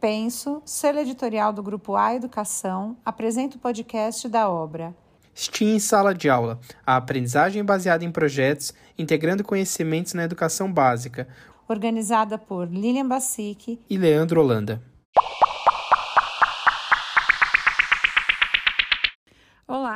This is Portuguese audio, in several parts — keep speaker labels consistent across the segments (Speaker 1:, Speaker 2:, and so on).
Speaker 1: Penso, selo editorial do Grupo A Educação, apresenta o podcast da obra
Speaker 2: STEAM em Sala de Aula, a aprendizagem baseada em projetos, integrando conhecimentos na educação básica.
Speaker 1: Organizada por Lilian Bassic
Speaker 2: e Leandro Holanda.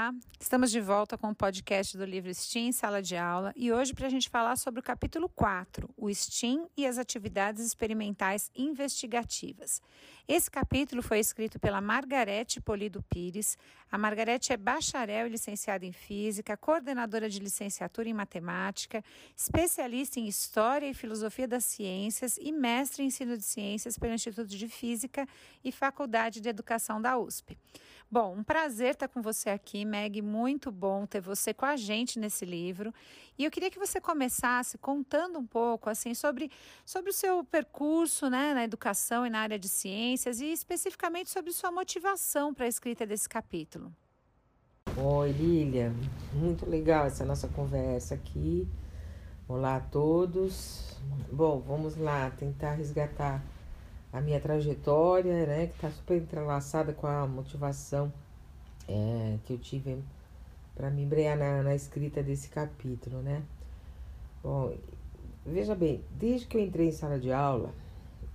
Speaker 1: Olá, estamos de volta com o podcast do livro STEAM Sala de Aula e hoje para a gente falar sobre o capítulo 4, o STEAM e as atividades experimentais investigativas. Esse capítulo foi escrito pela Margarete Polido Pires. A Margarete é bacharel e licenciada em Física, coordenadora de licenciatura em Matemática, especialista em História e Filosofia das Ciências e mestre em Ensino de Ciências pelo Instituto de Física e Faculdade de Educação da USP. Bom, um prazer estar com você aqui, Meg. Muito bom ter você com a gente nesse livro. E eu queria que você começasse contando um pouco assim sobre, sobre o seu percurso né, na educação e na área de ciências e especificamente sobre sua motivação para a escrita desse capítulo.
Speaker 3: Oi, Lilia. Muito legal essa nossa conversa aqui. Olá a todos. Bom, vamos lá tentar resgatar a minha trajetória, né, que está super entrelaçada com a motivação é, que eu tive para me embrear na, na escrita desse capítulo, né? Bom, veja bem, desde que eu entrei em sala de aula,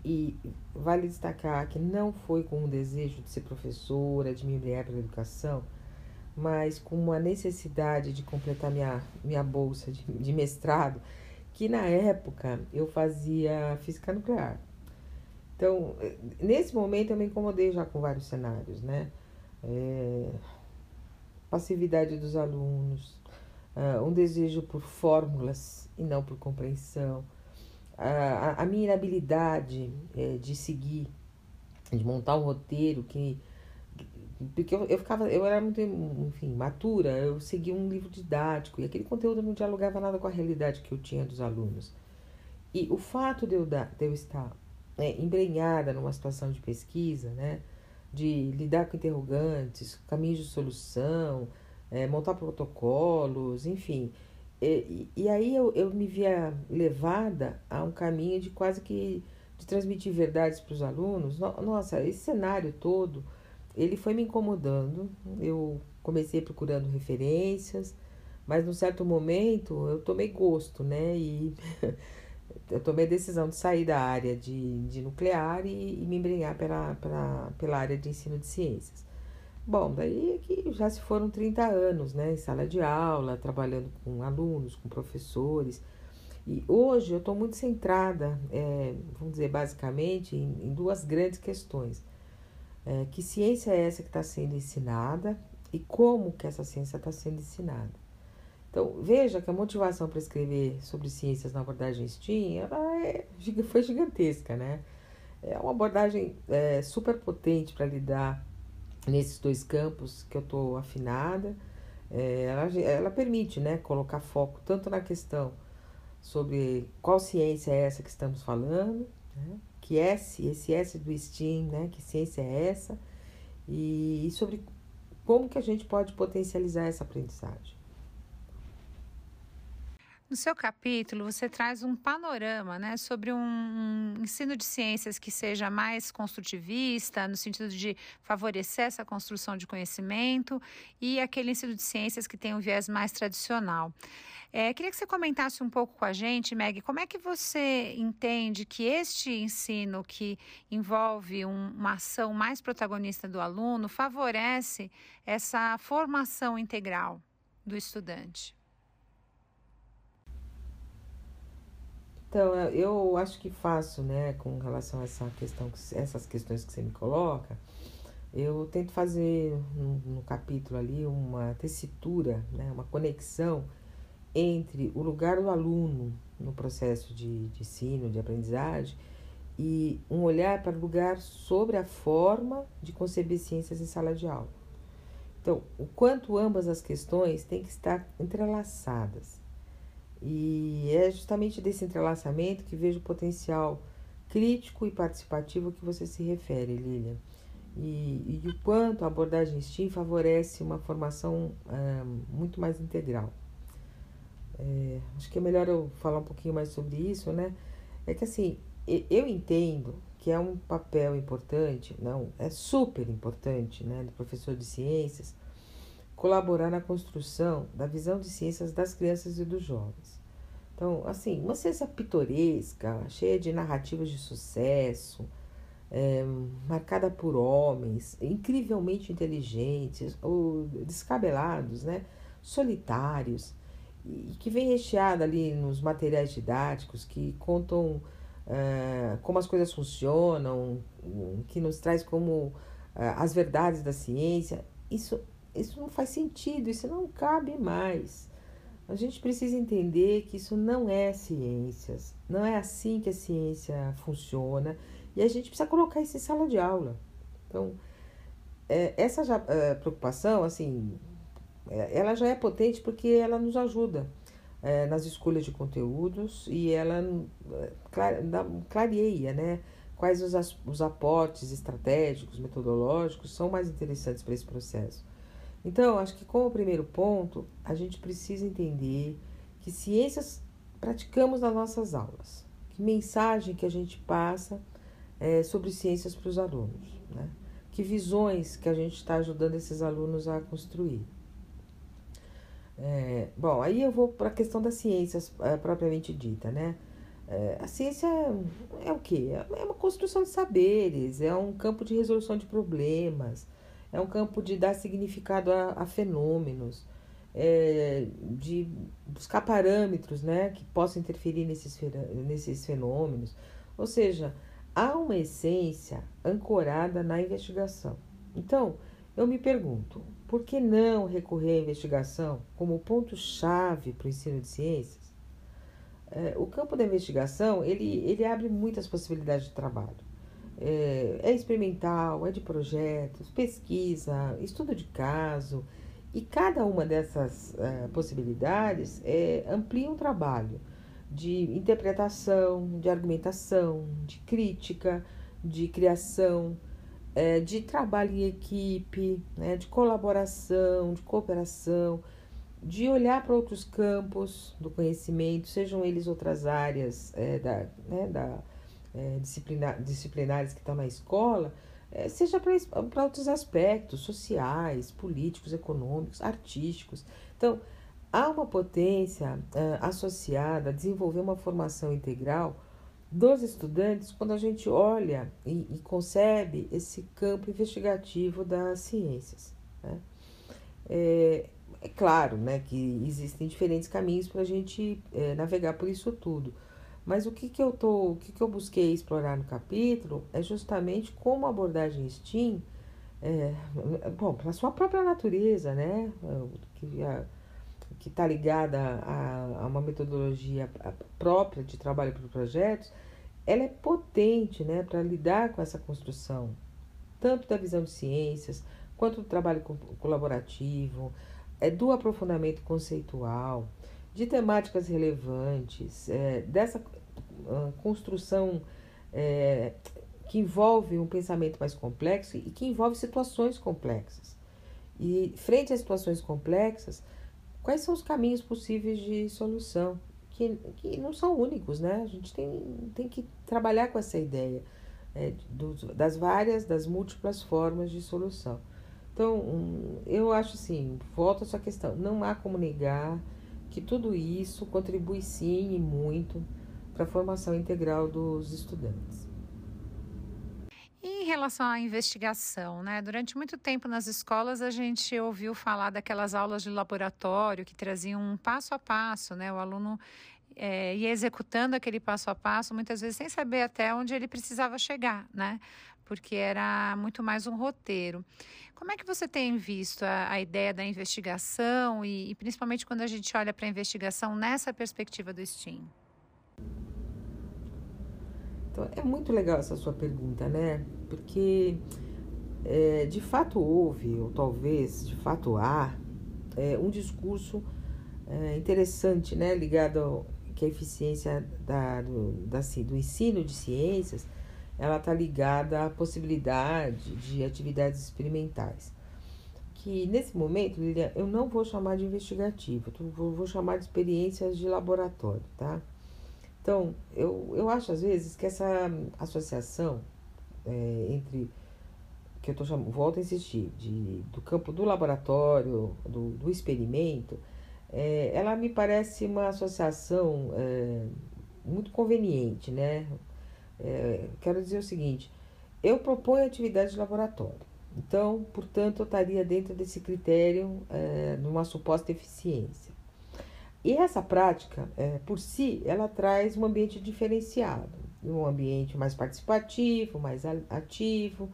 Speaker 3: e vale destacar que não foi com o desejo de ser professora, de me embrear pela educação, mas com uma necessidade de completar minha, minha bolsa de, de mestrado, que na época eu fazia física nuclear. Então, nesse momento eu me incomodei já com vários cenários, né? É, passividade dos alunos, uh, um desejo por fórmulas e não por compreensão, uh, a, a, minha inabilidade é, de seguir, de montar um roteiro que porque eu, eu ficava, eu era muito, enfim, matura, eu seguia um livro didático e aquele conteúdo não dialogava nada com a realidade que eu tinha dos alunos. E o fato de eu, dar, de eu estar né, embrenhada numa situação de pesquisa, né, de lidar com interrogantes, caminhos de solução, é, montar protocolos, enfim. E, e aí eu, eu me via levada a um caminho de quase que de transmitir verdades para os alunos. Nossa, esse cenário todo, ele foi me incomodando. Eu comecei procurando referências, mas num certo momento eu tomei gosto, né? E eu tomei a decisão de sair da área de, de nuclear e, e me embrenhar pela, pela, pela área de ensino de ciências. Bom, daí é que já se foram 30 anos, né, em sala de aula, trabalhando com alunos, com professores. E hoje eu estou muito centrada, é, vamos dizer, basicamente, em, em duas grandes questões. É, que ciência é essa que está sendo ensinada e como que essa ciência está sendo ensinada. Então, veja que a motivação para escrever sobre ciências na abordagem STEAM ela é, foi gigantesca, né? É uma abordagem é, super potente para lidar nesses dois campos que eu estou afinada. É, ela, ela permite né, colocar foco tanto na questão sobre qual ciência é essa que estamos falando, né? que S, esse S do STEAM, né? que ciência é essa, e, e sobre como que a gente pode potencializar essa aprendizagem.
Speaker 1: No seu capítulo, você traz um panorama né, sobre um, ensino de ciências que seja mais construtivista, no sentido de favorecer essa construção de conhecimento, e aquele ensino de ciências que tem um viés mais tradicional. É, queria que você comentasse um pouco com a gente, Meg, como é que você entende que este ensino que envolve um, uma ação mais protagonista do aluno favorece essa formação integral do estudante?
Speaker 3: Então, eu acho que faço, né, com relação a essa questão, essas questões que você me coloca, eu tento fazer no, no capítulo ali uma tessitura, né, uma conexão entre o lugar do aluno no processo de, de ensino, de aprendizagem, e um olhar para o lugar sobre a forma de conceber ciências em sala de aula. Então, o quanto ambas as questões têm que estar entrelaçadas. E é justamente desse entrelaçamento que vejo o potencial crítico e participativo que você se refere, Lilian. E, e o quanto a abordagem STEAM favorece uma formação é, muito mais integral. É, acho que é melhor eu falar um pouquinho mais sobre isso, né? É que assim, eu entendo que é um papel importante, não, é super importante, né, do professor de ciências, colaborar na construção da visão de ciências das crianças e dos jovens. Então, assim, uma ciência pitoresca, cheia de narrativas de sucesso, é, marcada por homens incrivelmente inteligentes ou descabelados, né, solitários, e que vem recheada ali nos materiais didáticos que contam é, como as coisas funcionam, que nos traz como é, as verdades da ciência. Isso isso não faz sentido, isso não cabe mais. A gente precisa entender que isso não é ciências, não é assim que a ciência funciona e a gente precisa colocar isso em sala de aula. Então, é, essa já, é, preocupação, assim, é, ela já é potente porque ela nos ajuda é, nas escolhas de conteúdos e ela é, clareia, né? Quais os, os aportes estratégicos, metodológicos são mais interessantes para esse processo. Então, acho que como primeiro ponto, a gente precisa entender que ciências praticamos nas nossas aulas. Que mensagem que a gente passa é, sobre ciências para os alunos, né? Que visões que a gente está ajudando esses alunos a construir. É, bom, aí eu vou para a questão das ciências é, propriamente dita, né? A ciência é o quê? É uma construção de saberes, é um campo de resolução de problemas, é um campo de dar significado a, a fenômenos, é, de buscar parâmetros né, que possam interferir nesses, nesses fenômenos. Ou seja, há uma essência ancorada na investigação. Então, eu me pergunto, por que não recorrer à investigação como ponto-chave para o ensino de ciências? É, o campo da investigação ele, ele abre muitas possibilidades de trabalho é, é experimental, é de projetos, pesquisa, estudo de caso, e cada uma dessas uh, possibilidades é, amplia um trabalho de interpretação, de argumentação, de crítica, de criação, é, de trabalho em equipe, né, de colaboração, de cooperação, de olhar para outros campos do conhecimento, sejam eles outras áreas é, da, né, da é, disciplinar, disciplinares que estão na escola, é, seja para outros aspectos sociais, políticos, econômicos, artísticos. Então, há uma potência é, associada a desenvolver uma formação integral dos estudantes quando a gente olha e, e concebe esse campo investigativo das ciências. Né? É, é, claro né, que existem diferentes caminhos para a gente é, navegar por isso tudo. Mas o que, que eu tô, o que, que eu busquei explorar no capítulo é justamente como a abordagem STEAM, é, bom, pela sua própria natureza, né, que que está ligada a, a, uma metodologia própria de trabalho para projetos, ela é potente, né, para lidar com essa construção, tanto da visão de ciências quanto do trabalho colaborativo, é do aprofundamento conceitual, de temáticas relevantes, é, dessa construção é, que envolve um pensamento mais complexo e que envolve situações complexas. E frente a situações complexas, quais são os caminhos possíveis de solução? Que, que não são únicos, né? A gente tem, tem que trabalhar com essa ideia é, das várias, das múltiplas formas de solução. Então, um, eu acho assim, volto a essa questão, não há como negar que tudo isso contribui sim e muito para a formação integral dos estudantes.
Speaker 1: Em relação à investigação, né? Durante muito tempo nas escolas a gente ouviu falar daquelas aulas de laboratório que traziam um passo a passo, né? O aluno é, ia executando aquele passo a passo, muitas vezes sem saber até onde ele precisava chegar, né? Porque era muito mais um roteiro. Como é que você tem visto a, a ideia da investigação e, e principalmente quando a gente olha para a investigação nessa perspectiva do STEAM?
Speaker 3: Então, é muito legal essa sua pergunta, né? Porque é, de fato houve, ou talvez de fato há, é, um discurso é, interessante, né? Ligado ao, que a eficiência da, do, da, do ensino de ciências ela está ligada à possibilidade de atividades experimentais. Que nesse momento, Lilian, eu não vou chamar de investigativo, vou, vou chamar de experiências de laboratório, tá? Então, eu, eu acho às vezes que essa associação é, entre que eu tô chamando, volto a insistir, de, do campo do laboratório, do, do experimento, é, ela me parece uma associação é, muito conveniente, né? É, quero dizer o seguinte, eu proponho atividade de laboratório, então, portanto, eu estaria dentro desse critério é, numa suposta eficiência. E essa prática, é, por si, ela traz um ambiente diferenciado, um ambiente mais participativo, mais ativo,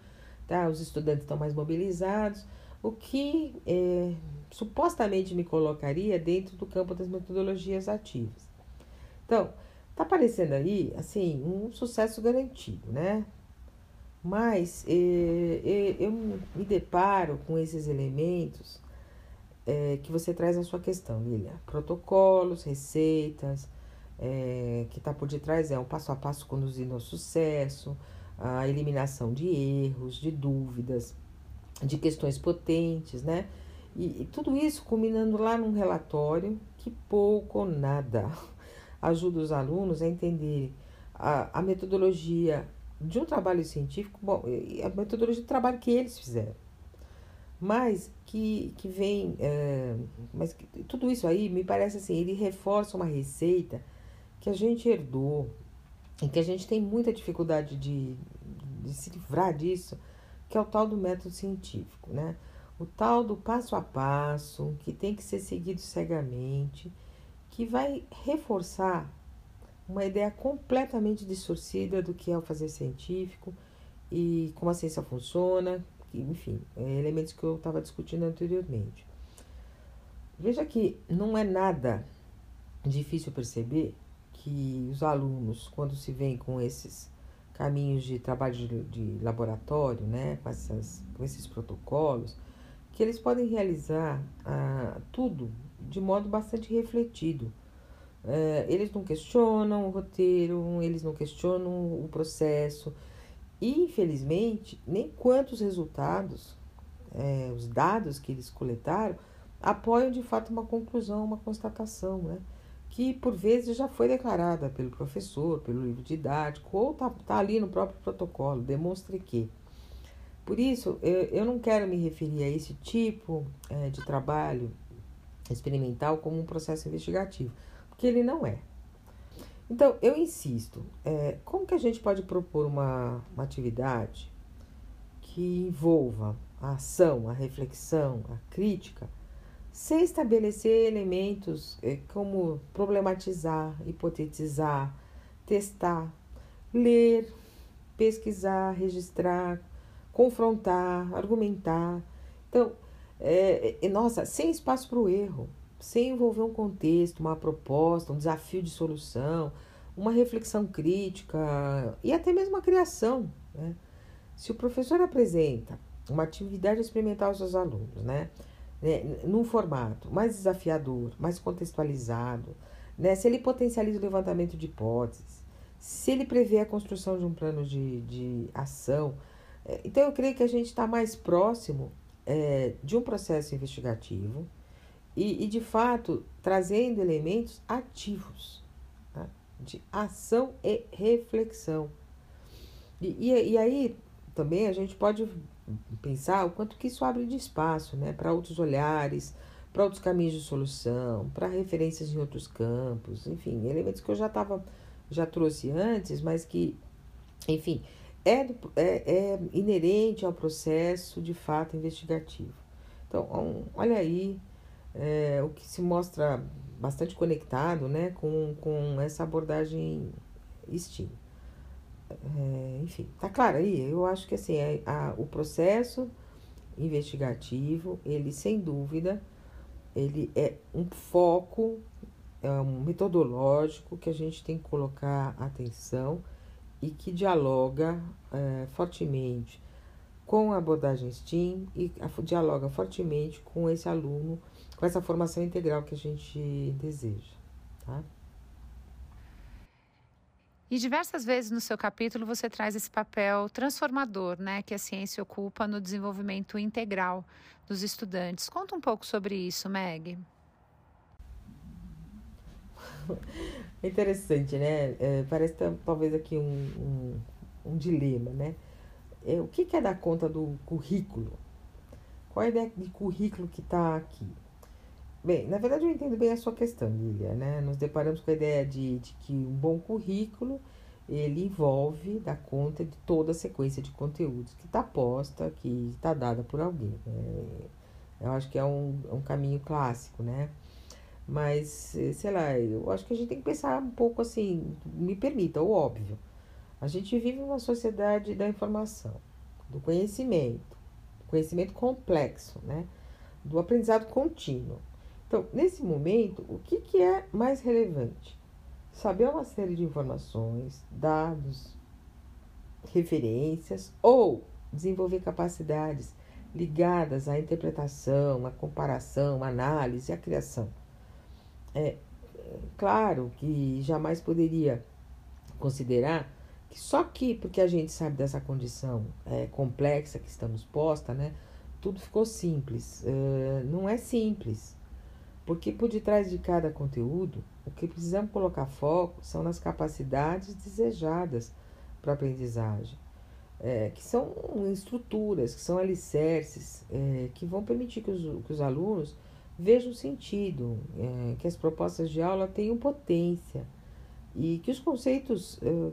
Speaker 3: tá? os estudantes estão mais mobilizados, o que é, supostamente me colocaria dentro do campo das metodologias ativas. Então, tá aparecendo aí, assim, um sucesso garantido, né? Mas é, é, eu me deparo com esses elementos é, que você traz na sua questão, Lilia. Protocolos, receitas, é, que está por detrás é um passo a passo conduzindo ao sucesso, a eliminação de erros, de dúvidas, de questões potentes, né? E, e tudo isso culminando lá num relatório que pouco ou nada ajuda os alunos a entender a, a metodologia de um trabalho científico, bom, a metodologia de trabalho que eles fizeram mas que, que vem. É, mas que, tudo isso aí me parece assim, ele reforça uma receita que a gente herdou e que a gente tem muita dificuldade de, de se livrar disso, que é o tal do método científico, né? O tal do passo a passo, que tem que ser seguido cegamente, que vai reforçar uma ideia completamente distorcida do que é o fazer científico e como a ciência funciona, enfim, é, elementos que eu estava discutindo anteriormente. Veja que não é nada difícil perceber que os alunos, quando se vêm com esses caminhos de trabalho de, de laboratório, né, com, essas, com esses protocolos, que eles podem realizar ah, tudo de modo bastante refletido. É, eles não questionam o roteiro, eles não questionam o processo, infelizmente, nem quantos resultados, é, os dados que eles coletaram, apoiam de fato uma conclusão, uma constatação, né? que por vezes já foi declarada pelo professor, pelo livro didático, ou está tá ali no próprio protocolo, demonstre que. Por isso, eu, eu não quero me referir a esse tipo é, de trabalho experimental como um processo investigativo, porque ele não é. Então, eu insisto, é, como que a gente pode propor uma, uma atividade que envolva a ação, a reflexão, a crítica, sem estabelecer elementos é, como problematizar, hipotetizar, testar, ler, pesquisar, registrar, confrontar, argumentar. Então, é, é, nossa, sem espaço para o erro sem envolver um contexto, uma proposta, um desafio de solução, uma reflexão crítica e até mesmo a criação. Né? Se o professor apresenta uma atividade experimental aos seus alunos, né? né num formato mais desafiador, mais contextualizado, né? se ele potencializa o levantamento de hipóteses, se ele prevê a construção de um plano de, de ação, é, então eu creio que a gente está mais próximo é, de um processo investigativo e, e de fato trazendo elementos ativos tá? de ação e reflexão. E, e, e, aí também a gente pode pensar o quanto que isso abre de espaço né, para outros olhares, para outros caminhos de solução, para referências em outros campos, enfim, elementos que eu já estava já trouxe antes, mas que, enfim, é, é, é inerente ao processo de fato investigativo. Então, olha aí é, o que se mostra bastante conectado né, com, com essa abordagem STEAM. É, enfim, tá claro aí? Eu acho que assim, a, a, o processo investigativo, ele sem dúvida, ele é um foco, é um metodológico que a gente tem que colocar atenção e que dialoga é, fortemente com a abordagem STEAM e dialoga fortemente com esse aluno com essa formação integral que a gente deseja, tá?
Speaker 1: E diversas vezes no seu capítulo você traz esse papel transformador, né, que a ciência ocupa no desenvolvimento integral dos estudantes. Conta um pouco sobre isso, Meg.
Speaker 3: É interessante, né? É, parece talvez aqui um, um, um dilema, né? É, o que, que é dar conta do currículo? Qual é a ideia de currículo que está aqui? Bem, na verdade eu entendo bem a sua questão, Lilia, né? Nos deparamos com a ideia de, de que um bom currículo ele envolve dar conta de toda a sequência de conteúdos que está posta, que está dada por alguém. Né? Eu acho que é um, é um caminho clássico, né? Mas, sei lá, eu acho que a gente tem que pensar um pouco assim, me permita, o óbvio. A gente vive uma sociedade da informação, do conhecimento, conhecimento complexo, né? Do aprendizado contínuo. Então, nesse momento, o que, que é mais relevante? Saber uma série de informações, dados, referências ou desenvolver capacidades ligadas à interpretação, à comparação, à análise, à criação. É claro que jamais poderia considerar que só que porque a gente sabe dessa condição é, complexa que estamos posta, né, tudo ficou simples. Uh, não é simples, porque por detrás de cada conteúdo, o que precisamos colocar foco são nas capacidades desejadas para a aprendizagem, é, que são estruturas, que são alicerces, é, que vão permitir que os, que os alunos vejam sentido, é, que as propostas de aula tenham potência e que os conceitos é,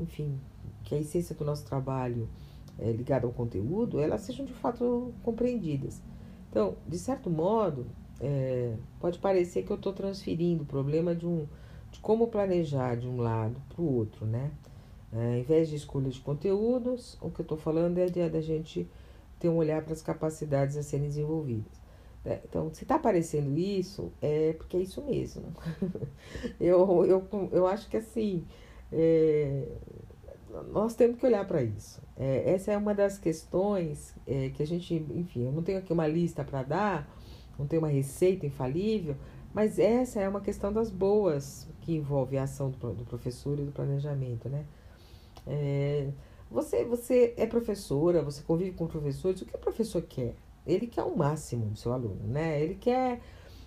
Speaker 3: enfim, que a essência do nosso trabalho é ligada ao conteúdo, elas sejam de fato compreendidas. Então, de certo modo, é, pode parecer que eu estou transferindo o problema de, um, de como planejar de um lado para o outro, né? É, ao invés de escolha de conteúdos, o que eu estou falando é de, da gente ter um olhar para as capacidades a serem desenvolvidas. É, então, se está aparecendo isso, é porque é isso mesmo. eu, eu, eu acho que assim, é, nós temos que olhar para isso. É, essa é uma das questões é, que a gente, enfim, eu não tenho aqui uma lista para dar, não tenho uma receita infalível, mas essa é uma questão das boas que envolve a ação do, do professor e do planejamento, né? É, você, você é professora, você convive com professores, o que o professor quer? Ele quer o máximo do seu aluno, né? Ele quer,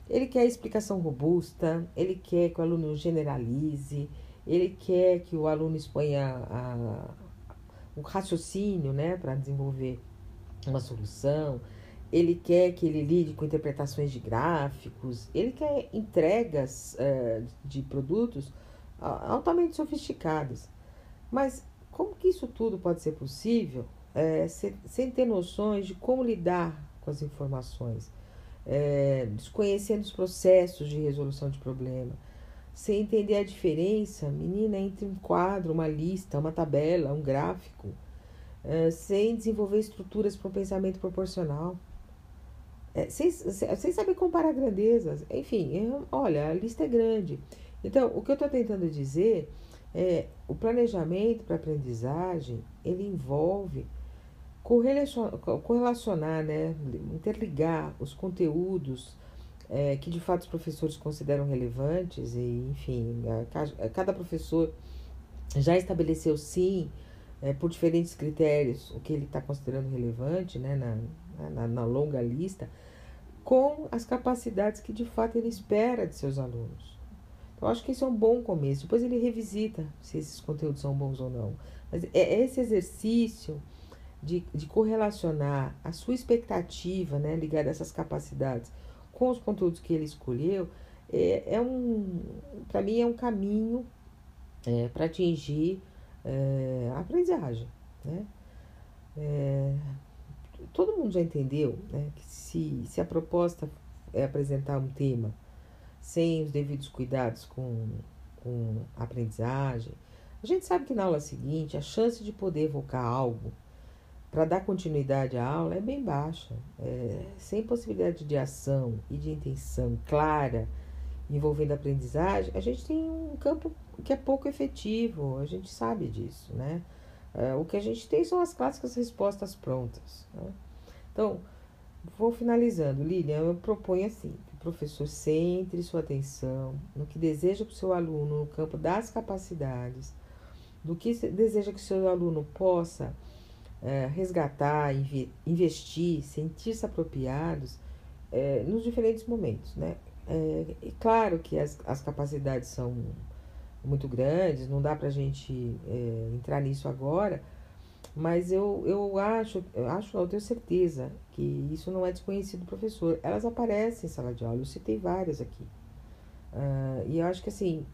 Speaker 3: ele quer explicação robusta, ele quer que o aluno generalize, ele quer que o aluno exponha a, o raciocínio né, para desenvolver uma solução, ele quer que ele lide com interpretações de gráficos, ele quer entregas uh, de produtos altamente sofisticados. Mas como que isso tudo pode ser possível é, sem, sem ter noções de como lidar com as informações, é, desconhecendo os processos de resolução de problema? sem entender a diferença, menina, entre um quadro, uma lista, uma tabela, um gráfico, é, sem desenvolver estruturas para um pensamento proporcional, é, sem, saber comparar grandezas. Enfim, é, olha, a lista é grande. Então, o que eu estou tentando dizer é o planejamento para aprendizagem, ele envolve correlacionar, correlacionar né, interligar os conteúdos é, que de fato os professores consideram relevantes, e enfim, a, a cada professor já estabeleceu sim, é, por diferentes critérios, o que ele está considerando relevante né, na, na, na longa lista, com as capacidades que de fato ele espera de seus alunos. Então, acho que isso é um bom começo. Depois ele revisita se esses conteúdos são bons ou não. Mas é esse exercício de, de correlacionar a sua expectativa né, ligada a essas capacidades com os conteúdos que ele escolheu, é, é um, para mim é um caminho é, para atingir é, a aprendizagem, né? É, todo mundo já entendeu né, que se, se a proposta é apresentar um tema sem os devidos cuidados com, com a aprendizagem, a gente sabe que na aula seguinte a chance de poder evocar algo para dar continuidade à aula é bem baixa. É, sem possibilidade de ação e de intenção clara envolvendo a aprendizagem, a gente tem um campo que é pouco efetivo, a gente sabe disso, né? É, o que a gente tem são as clássicas respostas prontas. Né? Então, vou finalizando. Lilian, eu proponho assim, que o professor centre sua atenção no que deseja para o seu aluno no campo das capacidades, do que deseja que o seu aluno possa é, resgatar, investir, sentir-se apropriados é, nos diferentes momentos, né? É, claro que as, as capacidades são, muito grandes, não dá para a gente é, entrar nisso agora, mas eu, eu acho, eu acho, eu tenho certeza que isso não é desconhecido do professor. Elas aparecem em sala de aula, eu citei várias aqui. Uh, e eu acho que assim,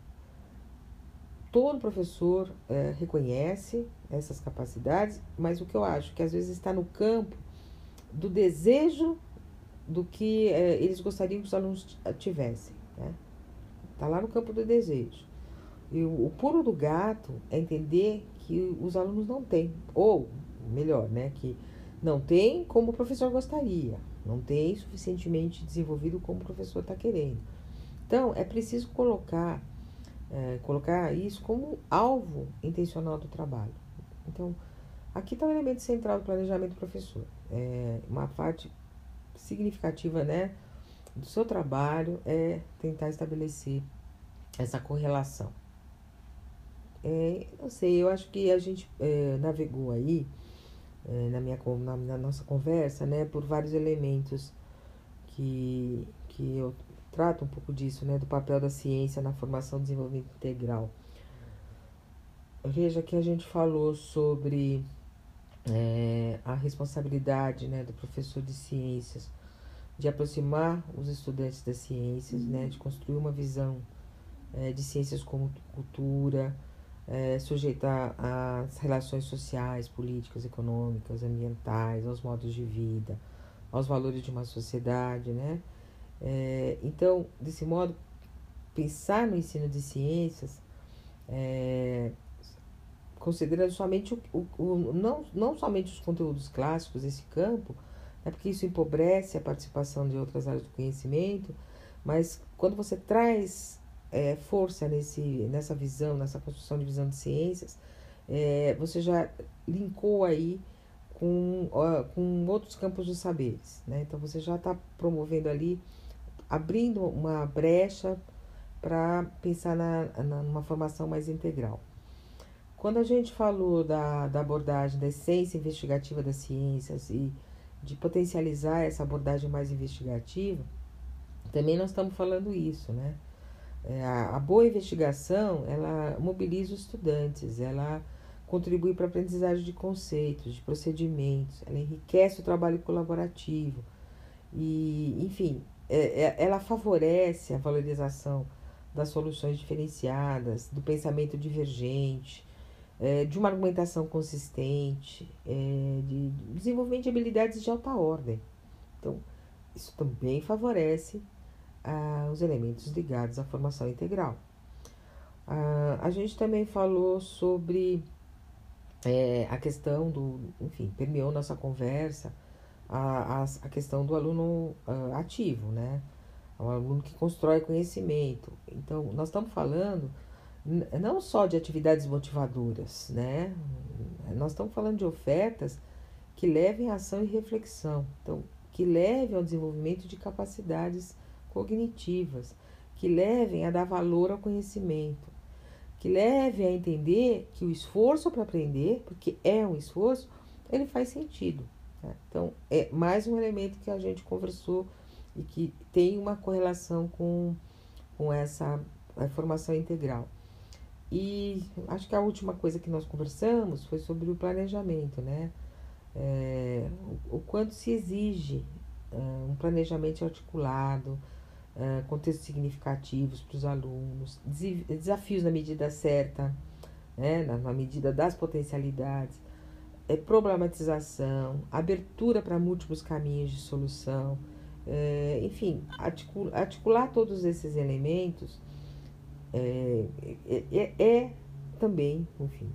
Speaker 3: todo professor uh, reconhece essas capacidades, mas o que eu acho que às vezes está no campo do desejo do que uh, eles gostariam que os alunos tivessem. Né? Está lá no campo do desejo. E o, o puro do gato é entender que os alunos não têm, ou melhor, né, que não tem como o professor gostaria, não tem suficientemente desenvolvido como o professor está querendo. Então, é preciso colocar, é, colocar isso como alvo intencional do trabalho. Então, aqui está o elemento central do planejamento do professor. É uma parte significativa né, do seu trabalho é tentar estabelecer essa correlação. É, não sei, eu acho que a gente é, navegou aí é, na, minha, na, na, nossa conversa, né, por vários elementos que, que eu trato um pouco disso, né, do papel da ciência na formação e desenvolvimento integral. Veja que a gente falou sobre é, a responsabilidade né, do professor de ciências de aproximar os estudantes das ciências, né, de construir uma visão é, de ciências como cultura, é, sujeita às relações sociais, políticas, econômicas, ambientais, aos modos de vida, aos valores de uma sociedade, né? É, então, desse modo, pensar no ensino de ciências, é, considerando somente o, o, o, não, não somente os conteúdos clássicos desse campo, né, porque isso empobrece a participação de outras áreas do conhecimento, mas quando você traz é, força nesse, nessa visão, nessa construção de visão de ciências, é, você já linkou aí com, com outros campos dos saberes. Né? Então você já está promovendo ali, abrindo uma brecha para pensar na, na, numa formação mais integral. Quando a gente falou da, da abordagem da essência investigativa das ciências e de potencializar essa abordagem mais investigativa, também nós estamos falando isso, né? É, a, boa investigação, ela mobiliza os estudantes, ela contribui para a aprendizagem de conceitos, de procedimentos, ela enriquece o trabalho colaborativo e, enfim, é, é, ela favorece a valorização das soluções diferenciadas, do pensamento divergente, é, de uma argumentação consistente, é, de desenvolvimento de habilidades de alta ordem. Então, isso também favorece ah, os elementos ligados à formação integral. Ah, a gente também falou sobre é, a questão do, enfim, permeou nossa conversa a, a, a questão do aluno uh, ativo, né? O aluno que constrói conhecimento. Então, nós estamos falando não só de atividades motivadoras, né? Nós estamos falando de ofertas que levem ação e reflexão. Então, que levem ao desenvolvimento de capacidades cognitivas, que levem a dar valor ao conhecimento, que levem a entender que o esforço para aprender, porque é um esforço, ele faz sentido. Né? Então, é mais um elemento que a gente conversou e que tem uma correlação com, com essa formação integral. E acho que a última coisa que nós conversamos foi sobre o planejamento, né? É, o, o, quanto se exige é, um planejamento articulado, contextos significativos para os alunos, desafios na medida certa, né, na, na medida das potencialidades, é, problematização, abertura para múltiplos caminhos de solução, é, enfim, articula, articular todos esses elementos é, é, é, é também, enfim,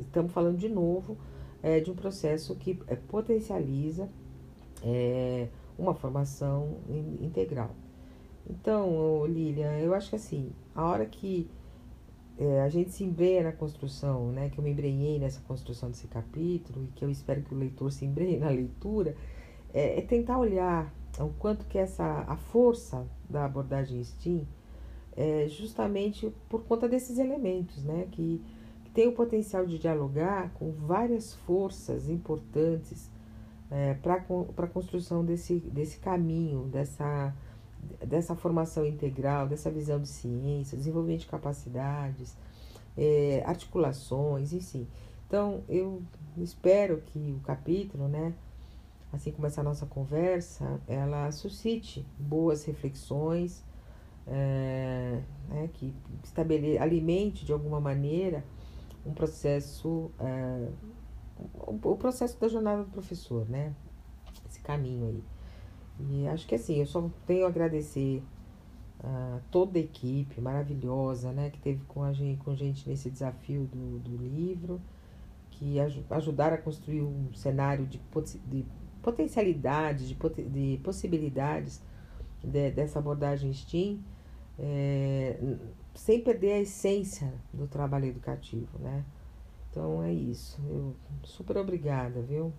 Speaker 3: estamos falando de novo é, de um processo que é, potencializa uma formação integral. Então, Lilian, eu acho que assim, a hora que é, a gente se embrenha na construção, né, que eu me embrenhei nessa construção desse capítulo e que eu espero que o leitor se embrenhe na leitura, é, é tentar olhar o quanto que essa a força da abordagem STEAM é justamente por conta desses elementos, né, que, que tem o potencial de dialogar com várias forças importantes é, para a construção desse, desse caminho, dessa dessa formação integral, dessa visão de ciência, desenvolvimento de capacidades, é, articulações, enfim. Então, eu espero que o capítulo, né, assim como essa nossa conversa, ela suscite boas reflexões, é, né, que estabele, alimente de alguma maneira um processo, é, o, o processo da jornada do professor, né, esse caminho aí. E acho que assim, eu só tenho a agradecer a toda a equipe maravilhosa, né, que teve com a gente, com gente nesse desafio do, do livro, que aj ajudaram a construir um cenário de, de potencialidades, de, de possibilidades de, dessa abordagem STEAM, é, sem perder a essência do trabalho educativo, né? Então é isso. Eu super obrigada, viu?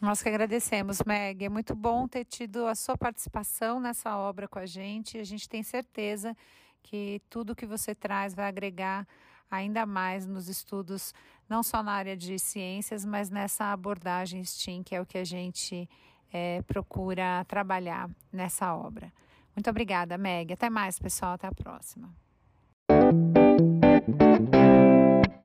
Speaker 1: Nós que agradecemos, Meg. É muito bom ter tido a sua participação nessa obra com a gente. A gente tem certeza que tudo que você traz vai agregar ainda mais nos estudos, não só na área de ciências, mas nessa abordagem STEAM, que é o que a gente é, procura trabalhar nessa obra. Muito obrigada, Meg. Até mais, pessoal. Até a próxima.